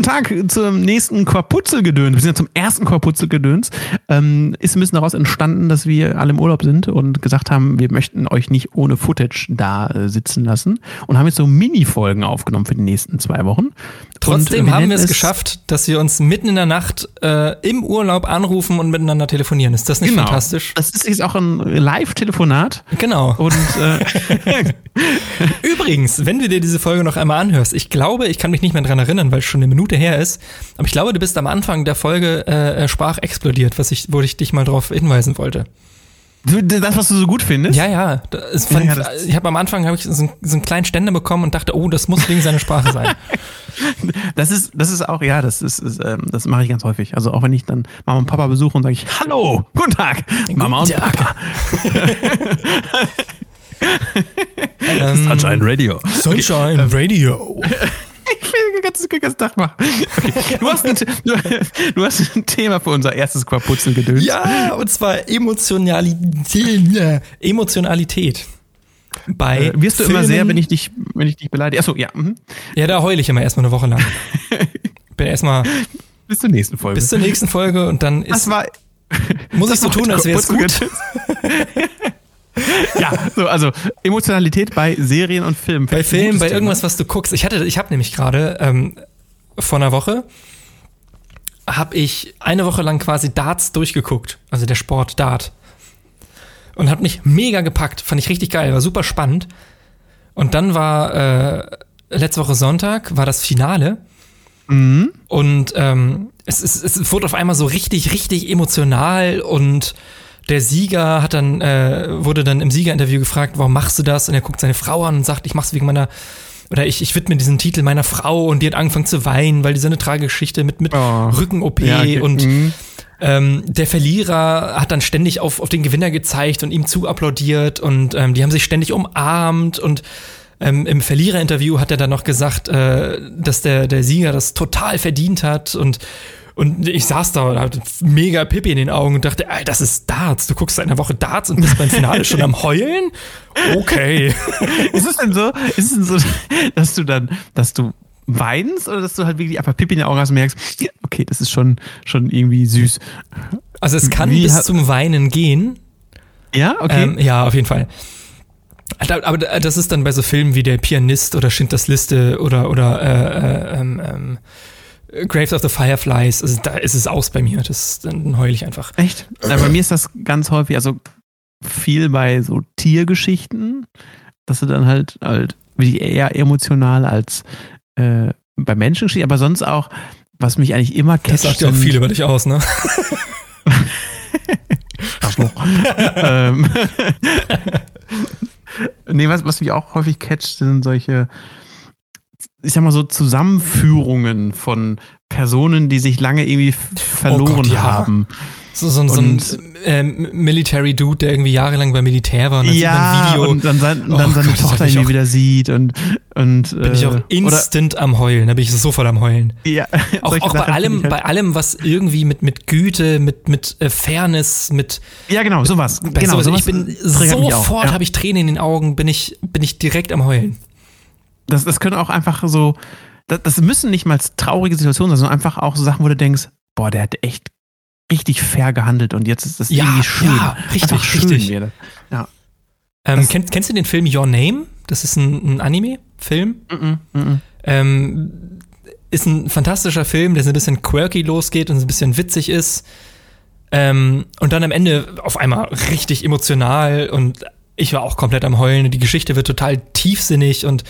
guten Tag zum nächsten Korputzelgedöns. Wir sind ja zum ersten Korputzelgedöns. Ähm, ist ein bisschen daraus entstanden, dass wir alle im Urlaub sind und gesagt haben, wir möchten euch nicht ohne Footage da äh, sitzen lassen und haben jetzt so Mini-Folgen aufgenommen für die nächsten zwei Wochen. Trotzdem Und wir haben wir es geschafft, dass wir uns mitten in der Nacht äh, im Urlaub anrufen und miteinander telefonieren. Ist das nicht Genau. fantastisch? Das ist jetzt auch ein Live-Telefonat. Genau. Und äh, Übrigens, wenn du dir diese Folge noch einmal anhörst, ich glaube, ich kann mich nicht mehr dran erinnern, weil es schon eine Minute her ist, aber ich glaube, du bist am Anfang der Folge äh, äh, Sprach explodiert, was ich, wo ich dich mal darauf hinweisen wollte. das, was du so gut findest. Ja, ja. Das fand, Ja, das- ich habe am Anfang hab ich so, einen- so einen kleinen Ständer bekommen und dachte, oh, das muss wegen seiner Sprache sein. Das ist, das ist auch, ja, das ist, ist ähm, das mache ich ganz häufig. Also auch wenn ich dann Mama und Papa besuche und sage ich, hallo, guten Tag, Mama und Tag. Papa. ähm, Sunshine Radio. Sunshine Radio. Den ganzen, den ganzen Tag machen. Okay. Du, hast ein, du, du hast ein Thema für unser erstes Quaputzelgedöns. Ja, und zwar Emotionalität. Emotionalität. Bei Äh, wirst du immer Filmen- sehr, wenn ich dich, wenn ich dich beleidige. Achso, ja. Mhm. Ja, da heule ich immer erstmal eine Woche lang. Bin erstmal Bis zur nächsten Folge. bis zur nächsten Folge und dann das ist, war. muss ich so das tun, als wäre es gut. Ja, so, also Emotionalität bei Serien und Filmen. Bei Filmen, bei Thema. irgendwas, was du guckst. Ich hatte, ich habe nämlich gerade ähm, vor einer Woche habe ich eine Woche lang quasi Darts durchgeguckt, also der Sport Dart. Und hat mich mega gepackt, fand ich richtig geil, war super spannend. Und dann war äh, letzte Woche Sonntag war das Finale Mhm. und ähm, es, es, es wurde auf einmal so richtig, richtig emotional und der Sieger hat dann, äh, wurde dann im Siegerinterview gefragt, warum machst du das? Und er guckt seine Frau an und sagt, ich mach's wegen meiner, oder ich, ich widme diesen Titel meiner Frau und die hat angefangen zu weinen, weil die so eine tragische Geschichte mit, mit Oh. Rücken-OP Ja, okay. und Mhm. ähm, der Verlierer hat dann ständig auf, auf den Gewinner gezeigt und ihm zu applaudiert und ähm, die haben sich ständig umarmt und ähm, im Verliererinterview hat er dann noch gesagt, äh, dass der, der Sieger das total verdient hat und und ich saß da und hatte mega Pippi in den Augen und dachte, ey, das ist Darts. Du guckst seit einer Woche Darts und bist beim Finale schon am Heulen? Okay. Ist es denn so, ist es denn so, dass du dann, dass du weinst oder dass du halt wirklich einfach Pipi in den Augen hast und merkst, okay, das ist schon, schon irgendwie süß. Also es kann Wie bis zum Weinen gehen. Ja, okay. Ähm, ja, auf jeden Fall. Aber das ist dann bei so Filmen wie Der Pianist oder Schindlers Liste oder, oder äh, äh, ähm, ähm, Graves of the Fireflies. Also da ist es aus bei mir. Das, dann heule ich einfach. Echt? Ja, bei mir ist das ganz häufig, also viel bei so Tiergeschichten, dass du dann halt halt wirklich eher emotional als äh, bei Menschengeschichten, aber sonst auch, was mich eigentlich immer catcht. Das sagt ja auch viel über dich aus, ne? Arschloch. ähm, nee, was, was mich auch häufig catcht, sind solche, ich sag mal so, Zusammenführungen von Personen, die sich lange irgendwie verloren Oh Gott, ja. haben. So, so, so ein ähm, Military Dude, der irgendwie jahrelang beim Militär war und dann Ja, Video. und dann, sein, Oh dann seine Gott, Tochter irgendwie auch- wieder sieht und, und bin ich auch äh, instant am Heulen. Da bin ich sofort am Heulen. oder, ja, Auch, auch bei allem, ich bei allem, was irgendwie mit, mit Güte, mit, mit äh, Fairness, mit halt, ja genau sowas genau sowas, ich bin sofort ja. habe ich Tränen in den Augen, bin ich bin ich direkt am heulen. Das, das können auch einfach so das, das müssen nicht mal traurige Situationen sein sondern einfach auch so Sachen wo du denkst boah der hat echt richtig fair gehandelt und jetzt ist das Ja, irgendwie schön ja, richtig, schön richtig. wieder. ja Ähm, kennst, kennst du den Film Your Name? Das ist ein, ein Anime-Film. Mhm, mhm. Ähm, ist ein fantastischer Film, der so ein bisschen quirky losgeht und so ein bisschen witzig ist. Ähm, und dann am Ende auf einmal richtig emotional und ich war auch komplett am Heulen die Geschichte wird total tiefsinnig und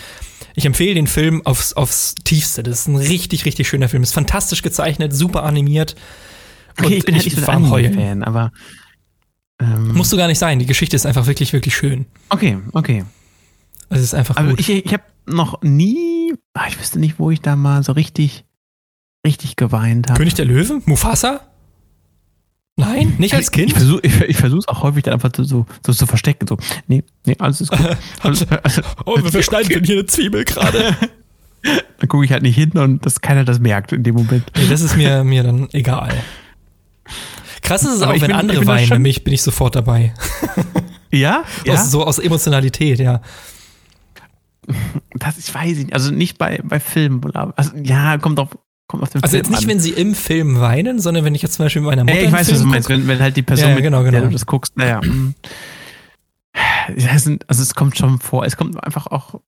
ich empfehle den Film aufs, aufs Tiefste. Das ist ein richtig, richtig schöner Film. Ist fantastisch gezeichnet, super animiert. okay Und ich bin halt nicht so war ein. Anime-Fan aber ähm, Musst du gar nicht sein. Die Geschichte ist einfach wirklich, wirklich schön. okay okay Es ist einfach aber gut. ich, ich habe noch nie ah, ich wüsste nicht wo ich da mal so richtig richtig geweint habe König der Löwen? Mufasa? Nein? Nicht als Ich Kind? versuche ich, ich versuch's auch häufig dann einfach so, so, so zu verstecken. So, nee, nee, alles ist gut. Alles, also, Oh, wir schneiden denn hier eine Zwiebel gerade. dann gucke ich halt nicht hin und dass keiner das merkt in dem Moment. Nee, das ist mir, mir dann egal. Krass ist es Aber auch, wenn bin- andere weinen, nämlich bin ich sofort dabei. Ja? Ja? Aus, so aus Emotionalität, ja. das ich weiß nicht. Also nicht bei, bei Filmen. Also, ja, kommt auf, kommt auf den Also Film jetzt nicht, an. wenn sie im Film weinen, sondern wenn ich jetzt zum Beispiel mit meiner Mutter Ja, ich weiß, was du Film meinst, wenn, wenn halt die Person, Ja, mit genau, der genau. du das guckst, naja. mm. Ja, also es kommt schon vor, es kommt einfach auch,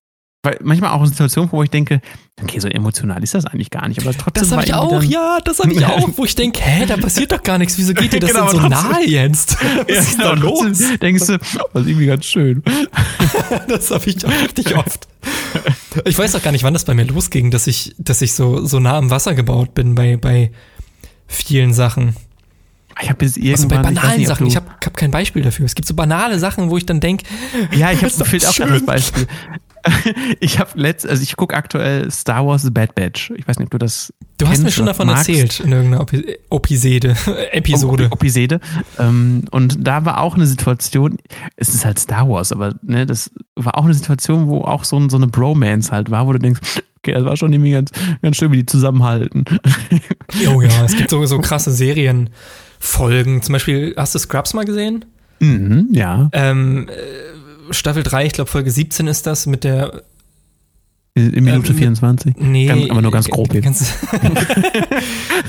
weil manchmal auch in Situationen, wo ich denke, okay, so emotional ist das eigentlich gar nicht, aber trotzdem Das habe ich auch, ja, das habe ich auch, wo ich denke, hä, da passiert doch gar nichts, wieso geht dir das Genau, denn so trotzdem- nahe jetzt? Was Ja, ist genau, da los? Denkst du, oh, das ist irgendwie ganz schön. Das habe ich auch richtig oft. Ich weiß auch gar nicht, wann das bei mir losging, dass ich, dass ich so, so nah am Wasser gebaut bin bei, bei vielen Sachen. Ich habe bis irgendwann, Also bei banalen nicht, Sachen. Ich habe hab kein Beispiel dafür. Es gibt so banale Sachen, wo ich dann denke, Ja, ich habe fehlt auch das Beispiel. Ich habe letzt, also ich gucke aktuell Star Wars The Bad Batch. Ich weiß nicht, ob du das du hast mir schon davon magst. erzählt in irgendeiner Opi- Opisede, Episode. Op- Episode. Ähm, und da war auch eine Situation, es ist halt Star Wars, aber ne, das war auch eine Situation, wo auch so, ein, so eine Bromance halt war, wo du denkst, okay, das war schon irgendwie ganz, ganz schön, wie die zusammenhalten. Oh ja, es gibt so, so krasse Serienfolgen. Zum Beispiel, hast du Scrubs mal gesehen? mhm, ja. Ähm, äh, Staffel 3, ich glaube Folge 17 ist das mit der In Minute Ähm, 24. Nee, Ganz- aber nur ganz grob eben.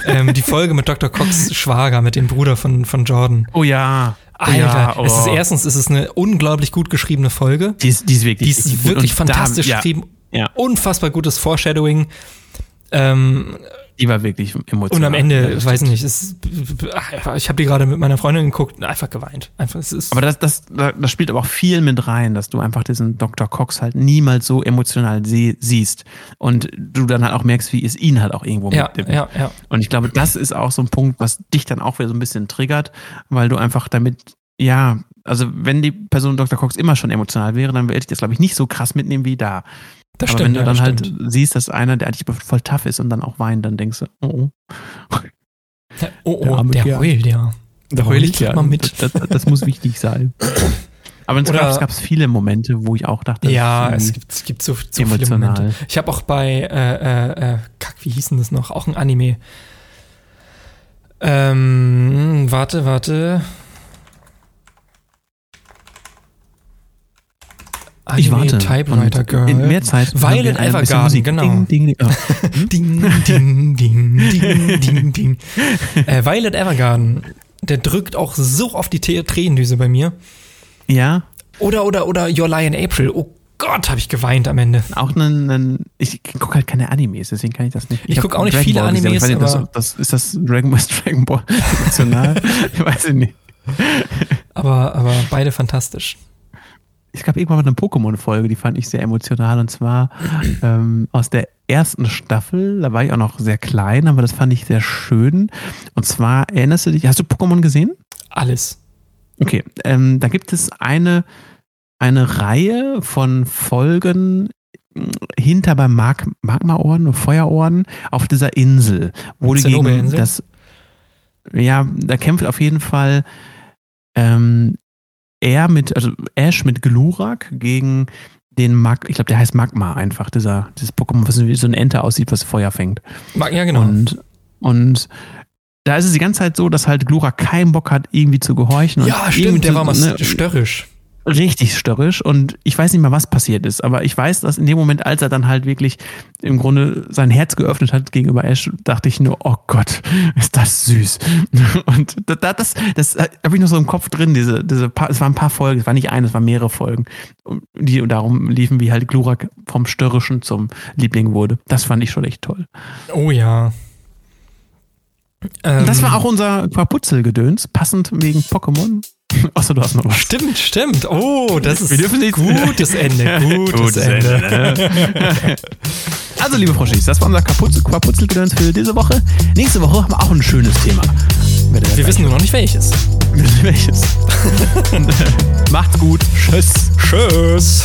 Ähm, die Folge mit Dr. Cox Schwager, mit dem Bruder von, von Jordan. Oh ja. Alter, ja, oh. es ist erstens, es ist eine unglaublich gut geschriebene Folge. Die ist, die ist wirklich, Die ist wirklich Und da- fantastisch ja, geschrieben. Ja, Unfassbar gutes Foreshadowing. Ähm, die war wirklich emotional. und am Ja, Ende, das weiß nicht, es, ich habe die gerade mit meiner Freundin geguckt, einfach geweint. Einfach, es ist, Aber das, das, das spielt aber auch viel mit rein, dass du einfach diesen Dr. Cox halt niemals so emotional sie, siehst. Und du dann halt auch merkst, wie es ihn halt auch irgendwo ja, mitnimmt. ja, ja. Und ich glaube, das ist auch so ein Punkt, was dich dann auch wieder so ein bisschen triggert, weil du einfach damit, ja, also wenn die Person Dr. Cox immer schon emotional wäre, dann würde ich das, glaube ich, nicht so krass mitnehmen wie da. Das Aber stimmt. wenn du ja, dann halt stimmt. siehst, dass einer, der eigentlich voll tough ist und dann auch weint, dann denkst du, oh, oh. Oh, der oh, der Kerl. heult, ja. Da heul ich grad mal mit. Das, das, das muss wichtig sein. Aber in Scrubs gab es viele Momente, wo ich auch dachte, Ja, das ist es gibt, es gibt so, so viele. Momente. Ich habe auch bei, äh, äh, äh, Kack, wie hieß denn das noch? Auch ein Anime. Ähm, warte, warte. Ich warte. Typewriter Girl. In mehr Zeit. Violet Evergarden, genau. Ding, ding, ding. Oh. Ding, ding, ding, ding, ding, ding. Äh, Violet Evergarden, der drückt auch so auf die Tränendüse bei mir. Ja, Oder, oder, oder Your Lie in April. Oh Gott, habe ich geweint am Ende. auch einen, einen ich gucke halt keine Animes, deswegen kann ich das nicht. Ich hab guck auch nicht Dragon viele Ball gesehen, Animes, ich nicht, aber- das, das, ist das Dragon Ball, Dragon Ball emotional? ich weiß ich nicht. Aber, aber beide fantastisch. Es gab irgendwann mal eine Pokémon-Folge, die fand ich sehr emotional und zwar ähm, aus der ersten Staffel, da war ich auch noch sehr klein, aber das fand ich sehr schön. Und zwar erinnerst du dich, hast du Pokémon gesehen? Alles. Okay, ähm, da gibt es eine, eine Reihe von Folgen mh, hinter beim Mag Magmaorden, Feuerorden auf dieser Insel, wo die gegen das, ja, da kämpft auf jeden Fall ähm, er mit, also Ash mit Glurak gegen den Mag, ich glaube, der heißt Magma einfach, dieser, dieses Pokémon, was wie so eine Ente aussieht, was Feuer fängt. Ja, genau. Und, und da ist es die ganze Zeit so, dass halt Glurak keinen Bock hat, irgendwie zu gehorchen. und ja, stimmt, der war mal ne, störrisch. Richtig störrisch und ich weiß nicht mal, was passiert ist, aber ich weiß, dass in dem Moment, als er dann halt wirklich im Grunde sein Herz geöffnet hat gegenüber Ash, dachte ich nur, oh Gott, ist das süß. Und da- da- das, das habe ich noch so im Kopf drin, diese, diese paar, es waren ein paar Folgen, es war nicht eine, es waren mehrere Folgen, die und darum liefen, wie halt Glurak vom Störrischen zum Liebling wurde. Das fand ich schon echt toll. Oh ja. Ähm, das war auch unser Quaputzelgedöns, passend wegen Pokémon. Achso, du hast noch was. Stimmt, stimmt. Oh, das ist nicht- gutes Ende. Gutes, Gutes Ende. Ende? Also, liebe Froschis, das war unser Quaputzelgedöns für diese Woche. Nächste Woche haben wir auch ein schönes Thema. Wir wissen nur noch nicht welches. welches. Macht's gut. Tschüss. Tschüss.